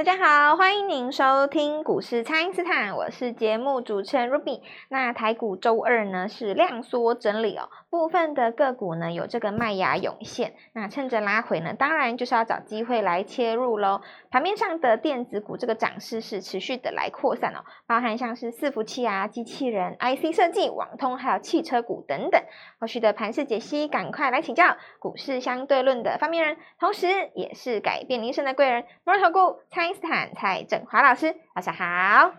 大家好，欢迎您收听股市蔡因斯坦，我是节目主持人 Ruby。那台股周二呢是量缩整理哦，部分的个股呢有这个麦芽涌现，那趁着拉回呢，当然就是要找机会来切入喽。盘面上的电子股这个涨势是持续的来扩散哦，包含像是伺服器啊、机器人、IC 设计、网通，还有汽车股等等。后续的盘势解析，赶快来请教股市相对论的发明人，同时也是改变您生的贵人——摩尔投顾蔡因斯坦蔡振华老师，大家好。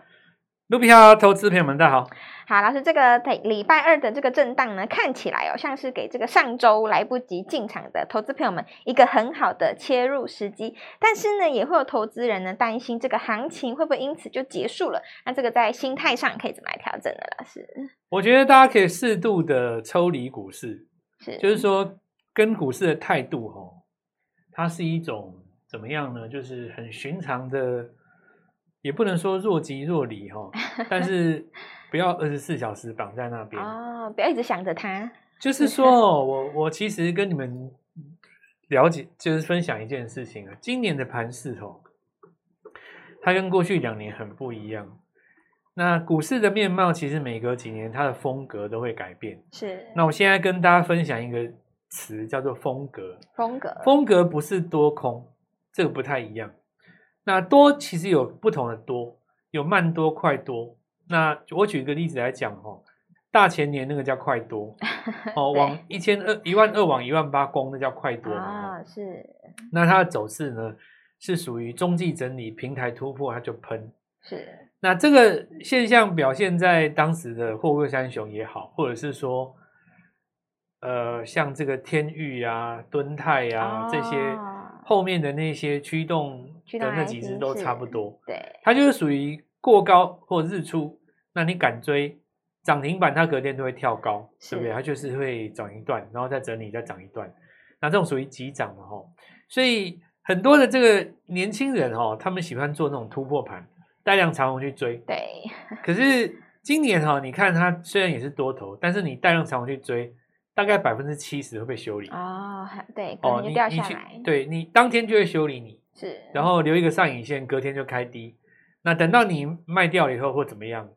卢比好，投资朋友们，大家好。好，老师，这个礼拜二的这个震荡呢，看起来哦，像是给这个上周来不及进场的投资朋友们一个很好的切入时机。但是呢，也会有投资人呢担心这个行情会不会因此就结束了？那这个在心态上可以怎么来调整呢？老师，我觉得大家可以适度的抽离股市，是，就是说跟股市的态度哦，它是一种怎么样呢？就是很寻常的。也不能说若即若离哈，但是不要二十四小时绑在那边哦，不要一直想着他。就是说，我我其实跟你们了解，就是分享一件事情啊。今年的盘势哦，它跟过去两年很不一样。那股市的面貌其实每隔几年它的风格都会改变。是。那我现在跟大家分享一个词，叫做风格。风格。风格不是多空，这个不太一样。那多其实有不同的多，有慢多、快多。那我举一个例子来讲哦，大前年那个叫快多，哦，往一千二、一万二往一万八攻，那叫快多啊，是。那它的走势呢，是属于中继整理、平台突破，它就喷。是。那这个现象表现在当时的货柜三雄也好，或者是说，呃，像这个天域啊、敦泰啊、哦、这些后面的那些驱动。的那几只都差不多，对，它就是属于过高或日出，那你敢追涨停板，它隔天都会跳高，对不对？它就是会涨一段，然后再整理，再涨一段，那这种属于急涨嘛，吼。所以很多的这个年轻人哈，他们喜欢做那种突破盘，带量长虹去追，对。可是今年哈，你看它虽然也是多头，但是你带量长虹去追，大概百分之七十会被修理哦，对，哦，你掉下来，对你当天就会修理你。是，然后留一个上影线，隔天就开低。那等到你卖掉了以后或怎么样，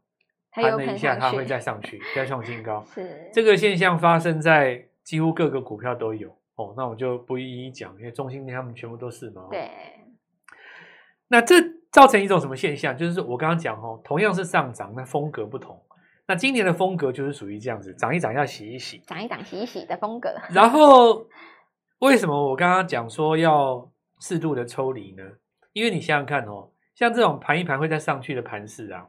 弹了一下，它会再上去，再创新高。是这个现象发生在几乎各个股票都有哦。那我就不一一讲，因为中兴他们全部都是嘛。对。那这造成一种什么现象？就是我刚刚讲哦，同样是上涨，那风格不同。那今年的风格就是属于这样子，涨一涨要洗一洗，涨一涨洗一洗的风格。然后为什么我刚刚讲说要？适度的抽离呢，因为你想想看哦，像这种盘一盘会再上去的盘势啊，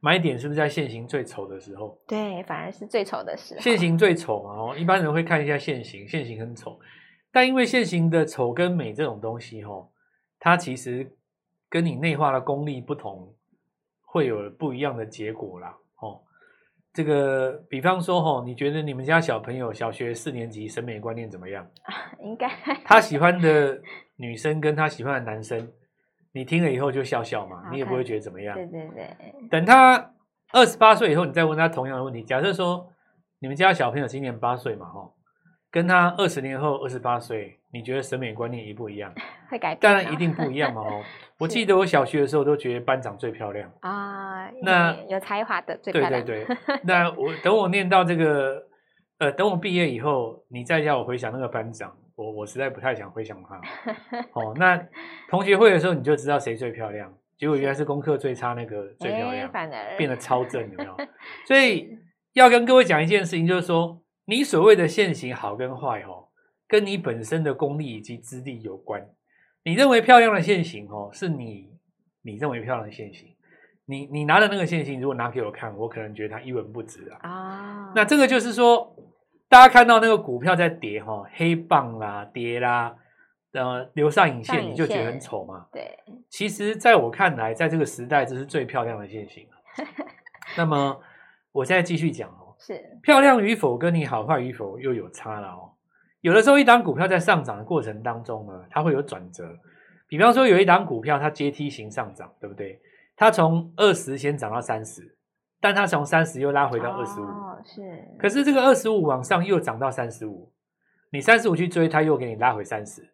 买点是不是在线型最丑的时候？对，反而是最丑的时候。线型最丑嘛，哦，一般人会看一下线型，线型很丑，但因为线型的丑跟美这种东西哦，它其实跟你内化的功力不同，会有不一样的结果啦，哦。这个，比方说，吼，你觉得你们家小朋友小学四年级审美观念怎么样？应该他喜欢的女生跟他喜欢的男生，你听了以后就笑笑嘛，你也不会觉得怎么样。对对对。等他二十八岁以后，你再问他同样的问题。假设说你们家小朋友今年八岁嘛，哦，跟他二十年后二十八岁，你觉得审美观念一不一样？会改变？当然一定不一样嘛，哦。我记得我小学的时候都觉得班长最漂亮啊，那有才华的最漂亮。对对对，那我等我念到这个，呃，等我毕业以后，你再叫我回想那个班长，我我实在不太想回想他。哦，那同学会的时候你就知道谁最漂亮，结果原来是功课最差那个最漂亮，反而变得超正，有没有？所以要跟各位讲一件事情，就是说你所谓的现行好跟坏，哦，跟你本身的功力以及资历有关。你认为漂亮的线型哦，是你你认为漂亮的线型，你你拿的那个线型，如果拿给我看，我可能觉得它一文不值啊。啊，那这个就是说，大家看到那个股票在跌哈，黑棒啦、跌啦，呃，留上影线，你就觉得很丑嘛。对，其实在我看来，在这个时代，这是最漂亮的线型。那么，我现在继续讲哦，是漂亮与否，跟你好坏与否又有差了哦。有的时候，一档股票在上涨的过程当中呢，它会有转折。比方说，有一档股票它阶梯型上涨，对不对？它从二十先涨到三十，但它从三十又拉回到二十五。哦，是。可是这个二十五往上又涨到三十五，你三十五去追，它又给你拉回三十，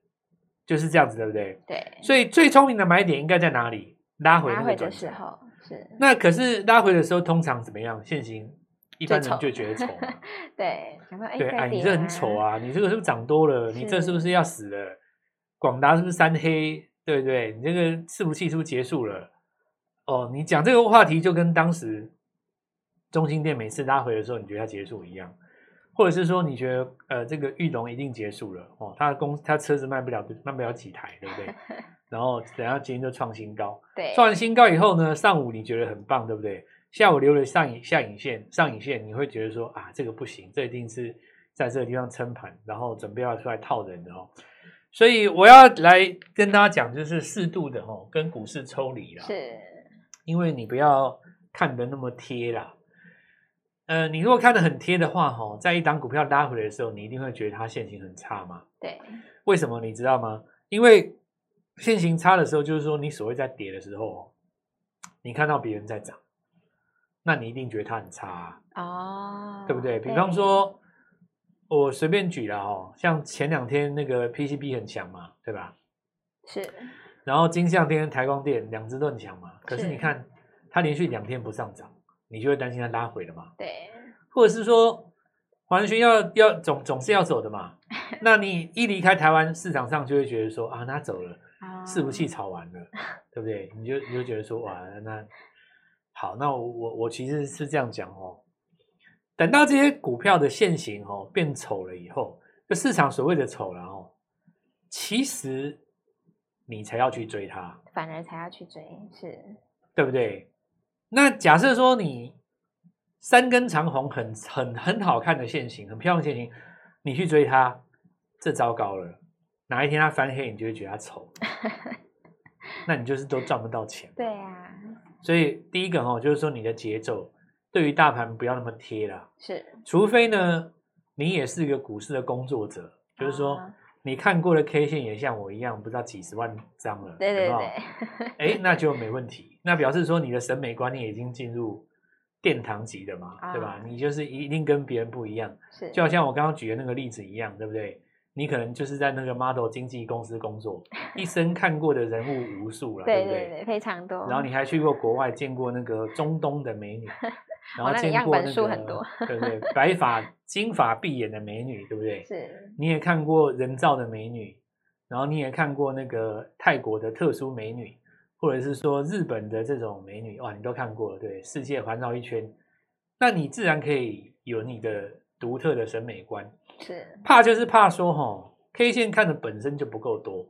就是这样子，对不对？对。所以最聪明的买点应该在哪里？拉回的时候是。那可是拉回的时候通常怎么样？现行一般人就觉得丑嘛。对。对，哎，你这很丑啊！你这个是不是涨多了？你这是不是要死了？广达是不是三黑？对不对？你这个伺服器是不是结束了？哦，你讲这个话题就跟当时中兴店每次拉回的时候，你觉得它结束一样，或者是说你觉得呃这个玉龙一定结束了哦，它的公它车子卖不了卖不了几台，对不对？然后等下今天就创新高，对，创完新高以后呢，上午你觉得很棒，对不对？下午留了上影下影线上影线，你会觉得说啊这个不行，这一定是在这个地方撑盘，然后准备要出来套人的哦。所以我要来跟大家讲，就是适度的哦，跟股市抽离了。是，因为你不要看得那么贴啦。呃，你如果看得很贴的话，哈，在一档股票拉回来的时候，你一定会觉得它线型很差嘛。对。为什么你知道吗？因为线型差的时候，就是说你所谓在跌的时候，你看到别人在涨，那你一定觉得它很差啊。哦。对不对？比方说。我随便举了哦，像前两天那个 PCB 很强嘛，对吧？是。然后金像电跟台光电两只都很强嘛，可是你看它连续两天不上涨，你就会担心它拉回了嘛？对。或者是说完全要要总总是要走的嘛？那你一离开台湾市场上，就会觉得说啊，那走了，伺服器炒完了，对不对？你就你就觉得说哇，那好，那我我我其实是这样讲哦。等到这些股票的线型哦变丑了以后，就市场所谓的丑了哦，其实你才要去追它，反而才要去追，是，对不对？那假设说你三根长红很很很好看的线型，很漂亮的线型，你去追它，这糟糕了，哪一天它翻黑，你就会觉得它丑，那你就是都赚不到钱。对啊，所以第一个哦，就是说你的节奏。对于大盘不要那么贴了，是，除非呢，你也是一个股市的工作者，就是说你看过的 K 线也像我一样，不知道几十万张了，对对对，哎，那就没问题，那表示说你的审美观念已经进入殿堂级的嘛，对吧？你就是一定跟别人不一样，是，就好像我刚刚举的那个例子一样，对不对？你可能就是在那个 model 经纪公司工作，一生看过的人物无数了，对不对？非常多。然后你还去过国外，见过那个中东的美女。然后见过那个，对不对？白发、金发碧眼的美女，对不对？是。你也看过人造的美女，然后你也看过那个泰国的特殊美女，或者是说日本的这种美女，哇，你都看过了，对？世界环绕一圈，那你自然可以有你的独特的审美观。是。怕就是怕说，哈，K 线看的本身就不够多，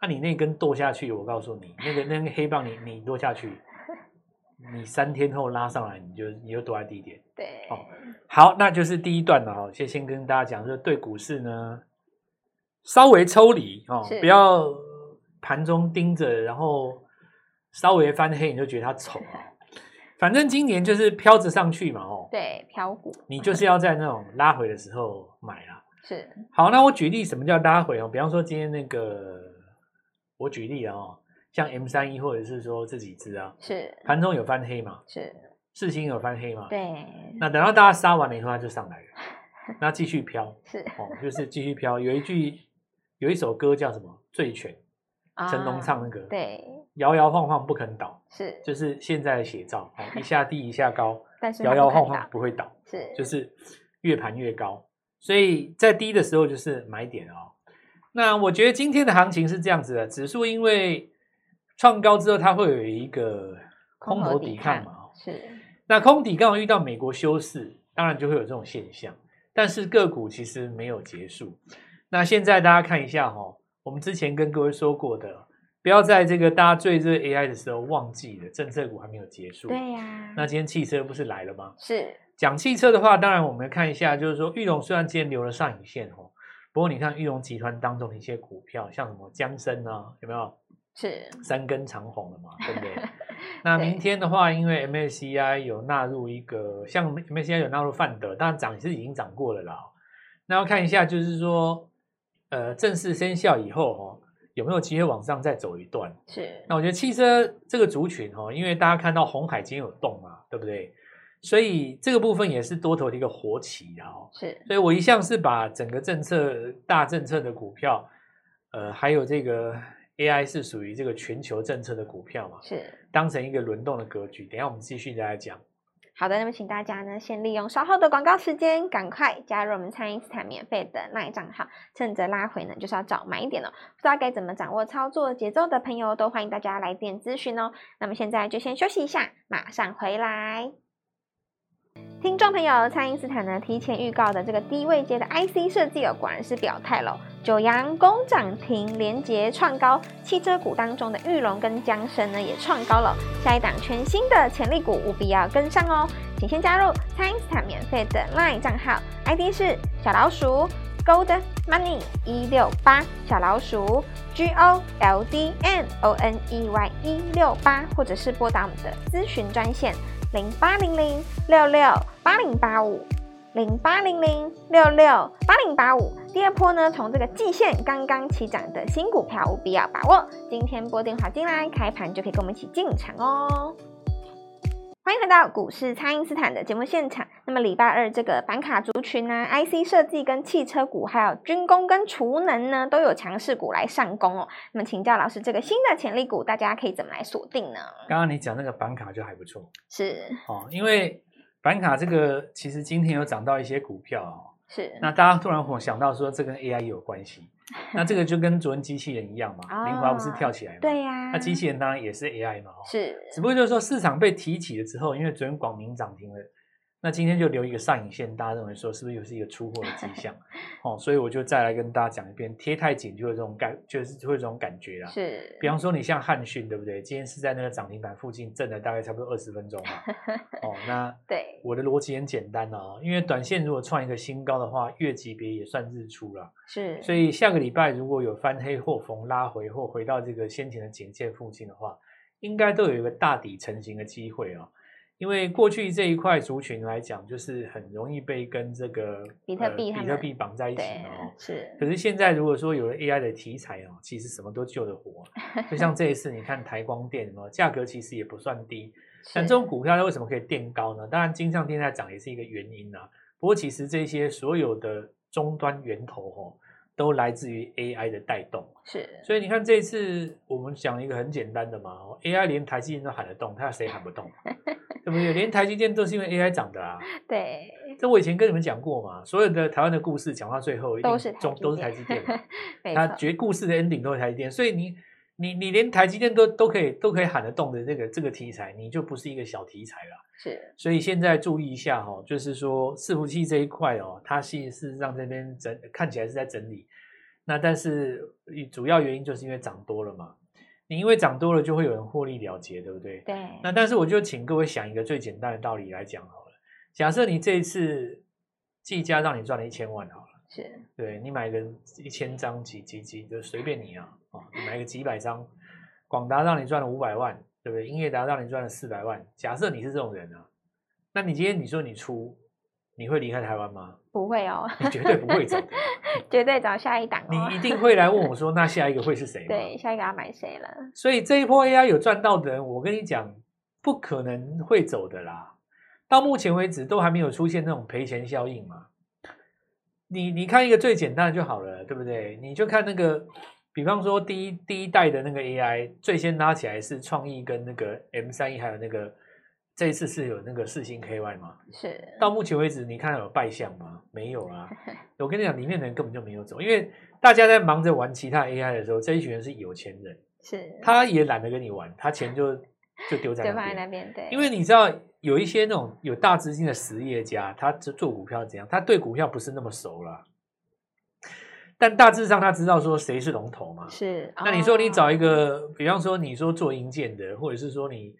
那你那根剁下去，我告诉你，那个那个黑棒你，你你剁下去。你三天后拉上来，你就你就躲在低点。对，哦，好，那就是第一段了哈。先先跟大家讲，就是对股市呢，稍微抽离哦，不要盘中盯着，然后稍微翻黑，你就觉得它丑啊。反正今年就是飘着上去嘛，哦，对，飘股，你就是要在那种拉回的时候买啦。是，好，那我举例，什么叫拉回哦？比方说今天那个，我举例啊，哦。像 M 三一或者是说这几只啊，是盘中有翻黑嘛？是四星有翻黑嘛？对。那等到大家杀完了以后，它就上来了，那继续飘。是哦，就是继续飘。有一句有一首歌叫什么？醉拳，成龙唱那个。对。摇摇晃晃不肯倒，是就是现在的写照。一下低一下高，但是摇摇晃晃不会倒，是就是越盘越高。所以在低的时候就是买点哦。那我觉得今天的行情是这样子的，指数因为。创高之后，它会有一个空头抵抗嘛？是。那空底刚好遇到美国休市，当然就会有这种现象。但是个股其实没有结束。那现在大家看一下哈，我们之前跟各位说过的，不要在这个大家最热 AI 的时候忘记了政策股还没有结束。对呀。那今天汽车不是来了吗？是。讲汽车的话，当然我们看一下，就是说玉龙虽然今天留了上影线哦，不过你看玉龙集团当中的一些股票，像什么江森啊，有没有？是三根长红了嘛，对不对？那明天的话，因为 MSCI 有纳入一个，像 MSCI 有纳入范德，当然涨是已经涨过了啦。那要看一下，就是说，呃，正式生效以后哦，有没有机会往上再走一段？是。那我觉得汽车这个族群哦，因为大家看到红海今天有动嘛，对不对？所以这个部分也是多头的一个活棋啊。是。所以我一向是把整个政策大政策的股票。呃，还有这个 AI 是属于这个全球政策的股票嘛，是当成一个轮动的格局。等一下我们继续再来讲。好的，那么请大家呢，先利用稍后的广告时间，赶快加入我们餐饮斯坦免费的那一账号，趁着拉回呢，就是要早买一点哦。不知道该怎么掌握操作节奏的朋友，都欢迎大家来电咨询哦。那么现在就先休息一下，马上回来。听众朋友，蔡因斯坦呢提前预告的这个低位阶的 IC 设计哦，果然是表态喽。九阳攻涨停，联杰创高，汽车股当中的裕隆跟江生呢也创高了。下一档全新的潜力股，务必要跟上哦。请先加入蔡因斯坦免费的 LINE 账号，ID 是小老鼠 Gold Money 一六八，小老鼠 G O L D M O N E Y 一六八，或者是拨打我们的咨询专线。零八零零六六八零八五，零八零零六六八零八五。第二波呢，从这个季线刚刚起涨的新股票，务必要把握。今天拨电话进来，开盘就可以跟我们一起进场哦。欢迎回到股市，蔡因斯坦的节目现场。那么礼拜二这个板卡族群呢，IC 设计跟汽车股，还有军工跟储能呢，都有强势股来上攻哦。那么请教老师，这个新的潜力股，大家可以怎么来锁定呢？刚刚你讲那个板卡就还不错，是哦，因为板卡这个其实今天有涨到一些股票哦，是。那大家突然会想到说，这跟 AI 有关系。那这个就跟昨天机器人一样嘛，凌华不是跳起来吗？对呀，那机器人当然也是 AI 嘛，是。只不过就是说市场被提起了之后，因为昨天广明涨停了。那今天就留一个上影线，大家认为说是不是又是一个出货的迹 象？哦，所以我就再来跟大家讲一遍，贴太紧就会这种感，就是会这种感觉啦。是，比方说你像汉讯，对不对？今天是在那个涨停板附近震了大概差不多二十分钟嘛。哦，那对，我的逻辑很简单哦，因为短线如果创一个新高的话，月级别也算日出了。是，所以下个礼拜如果有翻黑或逢拉回或回到这个先前的颈线附近的话，应该都有一个大底成型的机会哦。因为过去这一块族群来讲，就是很容易被跟这个比特币、呃、比特币绑在一起哦。是。可是现在如果说有了 AI 的题材哦，其实什么都救得活。就像这一次，你看台光电哦，价格其实也不算低。但这种股票它为什么可以垫高呢？当然，金上电在涨也是一个原因啊。不过其实这些所有的终端源头哦，都来自于 AI 的带动。是。所以你看这一次我们讲一个很简单的嘛，AI 连台积电都喊得动，它有谁喊不动？对不对？连台积电都是因为 AI 涨的啊！对，这我以前跟你们讲过嘛。所有的台湾的故事讲到最后，都是中都是台积电，它绝故事的 ending 都是台积电。所以你你你连台积电都都可以都可以喊得动的这个这个题材，你就不是一个小题材了。是，所以现在注意一下哈，就是说伺服器这一块哦，它是是让这边整看起来是在整理，那但是主要原因就是因为涨多了嘛。你因为涨多了，就会有人获利了结，对不对？对。那但是我就请各位想一个最简单的道理来讲好了。假设你这一次技嘉让你赚了一千万好了，是。对，你买个一千张几几几就随便你啊，啊，你买个几百张。广达让你赚了五百万，对不对？英业达让你赚了四百万。假设你是这种人啊，那你今天你说你出。你会离开台湾吗？不会哦，你绝对不会走的，绝对找下一档。你一定会来问我 说，那下一个会是谁？对，下一个要买谁了？所以这一波 AI 有赚到的人，我跟你讲，不可能会走的啦。到目前为止都还没有出现那种赔钱效应嘛。你你看一个最简单的就好了，对不对？你就看那个，比方说第一第一代的那个 AI，最先拉起来是创意跟那个 M 三一，还有那个。这一次是有那个四星 KY 吗？是。到目前为止，你看到有败相吗？没有啊。我跟你讲，里面的人根本就没有走，因为大家在忙着玩其他 AI 的时候，这一群人是有钱人，是。他也懒得跟你玩，他钱就 就丢在那边。那边，对。因为你知道，有一些那种有大资金的实业家，他做股票怎样？他对股票不是那么熟了，但大致上他知道说谁是龙头嘛。是。那你说你找一个，比方说你说做硬件的，或者是说你。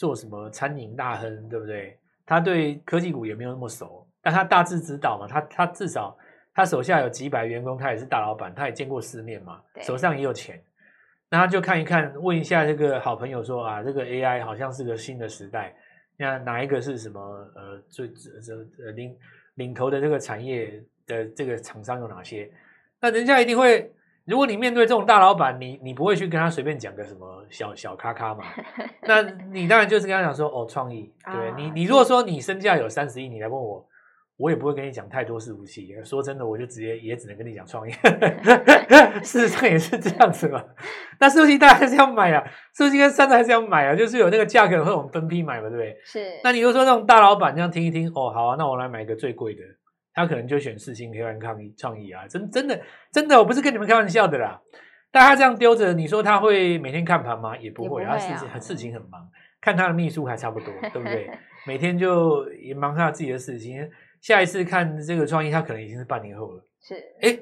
做什么餐饮大亨，对不对？他对科技股也没有那么熟，但他大致知道嘛。他他至少他手下有几百员工，他也是大老板，他也见过世面嘛，手上也有钱。那他就看一看，问一下这个好朋友说啊，这个 AI 好像是个新的时代，那哪一个是什么呃最这呃领领头的这个产业的这个厂商有哪些？那人家一定会。如果你面对这种大老板，你你不会去跟他随便讲个什么小小咔咔嘛？那你当然就是跟他讲说哦，创意，对、oh, 你，你如果说你身价有三十亿，你来问我，我也不会跟你讲太多伺服器。说真的，我就直接也只能跟你讲创意。事实上也是这样子嘛。那伺服器大家还是要买啊，伺服器跟散热还是要买啊，就是有那个价格会我们分批买嘛，对不对？是。那你就说那种大老板这样听一听，哦，好啊，那我来买一个最贵的，他可能就选四星、KY、抗议、创意啊。真真的真的，我不是跟你们开玩笑的啦。但他这样丢着，你说他会每天看盘吗？也不会，他事情事情很忙，看他的秘书还差不多，对不对？每天就也忙他自己的事情。下一次看这个创意，他可能已经是半年后了。是，哎，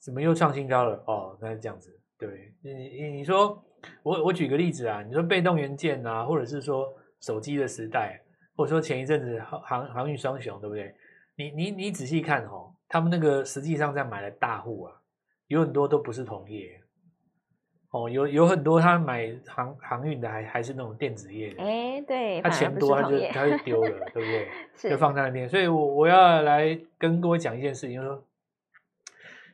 怎么又创新高了？哦，那是这样子。对，你你你说，我我举个例子啊，你说被动元件啊，或者是说手机的时代，或者说前一阵子航航航运双雄，对不对？你你你仔细看哦，他们那个实际上在买的大户啊，有很多都不是同业。哦，有有很多他买航航运的还还是那种电子业的，哎，对，他钱多他就他就丢了，对不对？就放在那边。所以我我要来跟各位讲一件事情，就是说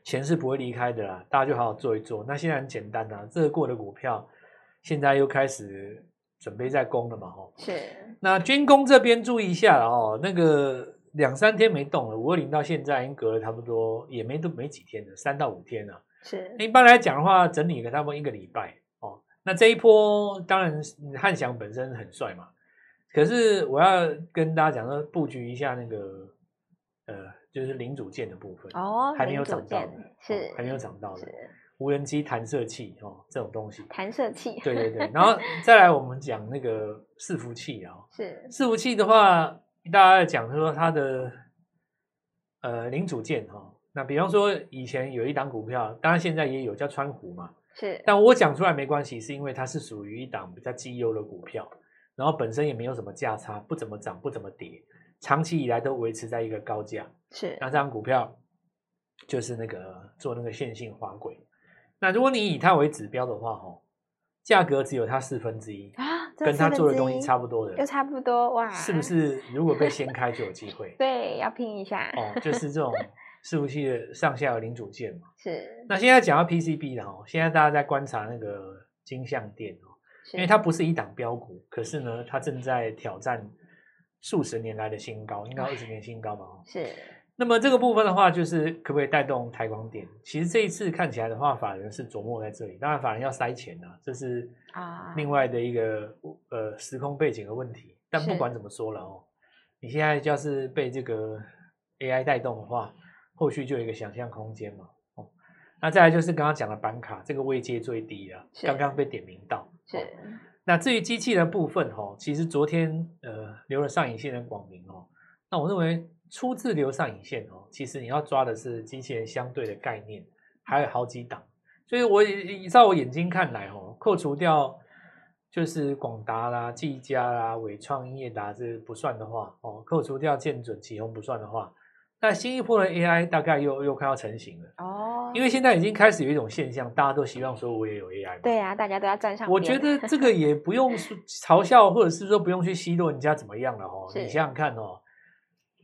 钱是不会离开的啦，大家就好好做一做。那现在很简单呐，热过的股票现在又开始准备在攻了嘛，吼。是。那军工这边注意一下了哦，那个两三天没动了，五二零到现在已经隔了差不多也没都没几天了，三到五天了。是，一般来讲的话，整理了差不多一个礼拜哦。那这一波当然汉翔本身很帅嘛，可是我要跟大家讲说，布局一下那个呃，就是零组件的部分哦，还没有涨到的，是、哦、还没有涨到的无人机弹射器哦，这种东西弹射器，对对对。然后再来我们讲那个伺服器啊，是伺服器的话，大家讲说它的呃零组件哈。哦那比方说，以前有一档股票，当然现在也有叫川湖嘛，是。但我讲出来没关系，是因为它是属于一档比较绩优的股票，然后本身也没有什么价差，不怎么涨，不怎么跌，长期以来都维持在一个高价。是。那这档股票就是那个做那个线性滑轨。那如果你以它为指标的话，哦，价格只有它四分之一啊，跟他做的东西差不多的，又差不多哇，是不是？如果被掀开就有机会。对，要拼一下哦，就是这种。伺服器的上下有零组件嘛，是。那现在讲到 PCB 的哦，现在大家在观察那个金像电哦，因为它不是一档标股，可是呢，它正在挑战数十年来的新高，应该二十年新高嘛。是。那么这个部分的话，就是可不可以带动台光电？其实这一次看起来的话，法人是琢磨在这里，当然法人要塞钱啊，这是啊另外的一个呃时空背景的问题。但不管怎么说了哦，你现在要是被这个 AI 带动的话，后续就有一个想象空间嘛，哦，那再来就是刚刚讲的板卡，这个位阶最低啊，刚刚被点名到，是。那至于机器的部分，哦，其实昨天呃留了上影线的广明哦，那我认为初次留上影线哦，其实你要抓的是机器人相对的概念，还有好几档，所以我依照我眼睛看来哦，扣除掉就是广达啦、技嘉啦、伟创、英业达这不算的话哦，扣除掉建准、启宏不算的话。那新一波的 AI 大概又又快要成型了哦，因为现在已经开始有一种现象，大家都希望说我也有 AI。对啊，大家都要站上。我觉得 这个也不用嘲笑，或者是说不用去奚落人家怎么样了哦。你想想看哦，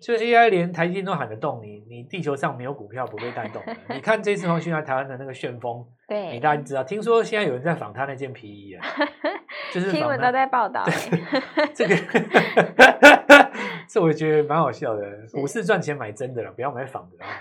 就 AI 连台积电都喊得动，你你地球上没有股票不被带动的。你看这次黄旭来台湾的那个旋风，对，你大家知道，听说现在有人在仿他那件皮衣啊，就是新闻都在报道。这个。这我觉得蛮好笑的，股市赚钱买真的了，不要买仿的啊！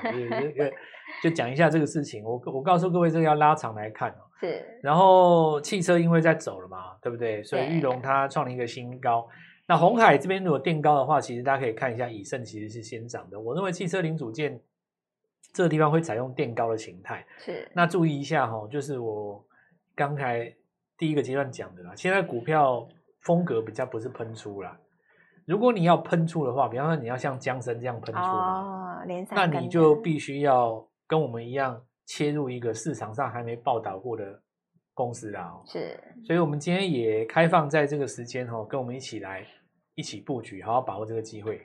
就就讲一下这个事情，我我告诉各位，这个要拉长来看哦。是。然后汽车因为在走了嘛，对不对？所以玉龙它创了一个新高。那红海这边如果垫高的话，其实大家可以看一下，以盛其实是先涨的。我认为汽车零组件这个地方会采用垫高的形态。是。那注意一下哈，就是我刚才第一个阶段讲的啦，现在股票风格比较不是喷出啦。如果你要喷出的话，比方说你要像江森这样喷出，哦，那你就必须要跟我们一样切入一个市场上还没报道过的公司啦。是，所以我们今天也开放在这个时间哈，跟我们一起来一起布局，好好把握这个机会。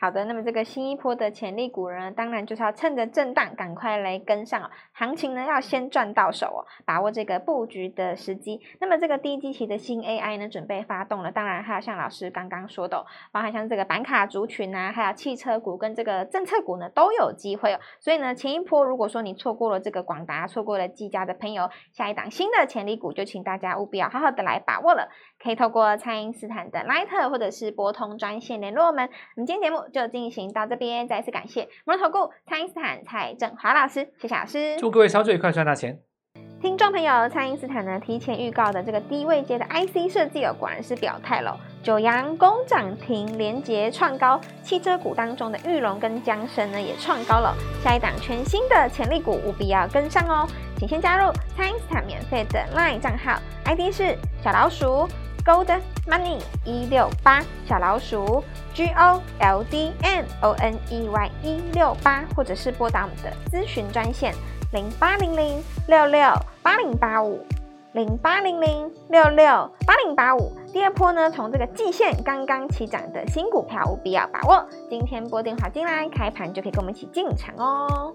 好的，那么这个新一波的潜力股呢，当然就是要趁着震荡赶快来跟上哦。行情呢要先赚到手哦，把握这个布局的时机。那么这个低基期的新 AI 呢，准备发动了。当然还有像老师刚刚说的，包含像这个板卡族群啊，还有汽车股跟这个政策股呢都有机会哦。所以呢，前一波如果说你错过了这个广达，错过了技嘉的朋友，下一档新的潜力股就请大家务必要好好的来把握了。可以透过蔡因斯坦的 Line 或者是拨通专线联络我们。我们今天节目就进行到这边，再次感谢摩尔投顾蔡因斯坦蔡振华老师，谢谢老师，祝各位操作愉快，赚大钱。听众朋友，蔡因斯坦呢提前预告的这个低位阶的 IC 设计哦，果然是表态了。九阳攻涨停，联杰创高，汽车股当中的裕隆跟江生呢也创高了。下一档全新的潜力股，务必要跟上哦！请先加入蔡因斯坦免费的 LINE 账号，ID 是小老鼠 Gold Money 一六八，小老鼠 G O L D M O N E Y 一六八，或者是拨打我们的咨询专线。零八零零六六八零八五，零八零零六六八零八五。第二波呢，从这个季线刚刚起涨的新股票，务必要把握。今天拨电话进来，开盘就可以跟我们一起进场哦。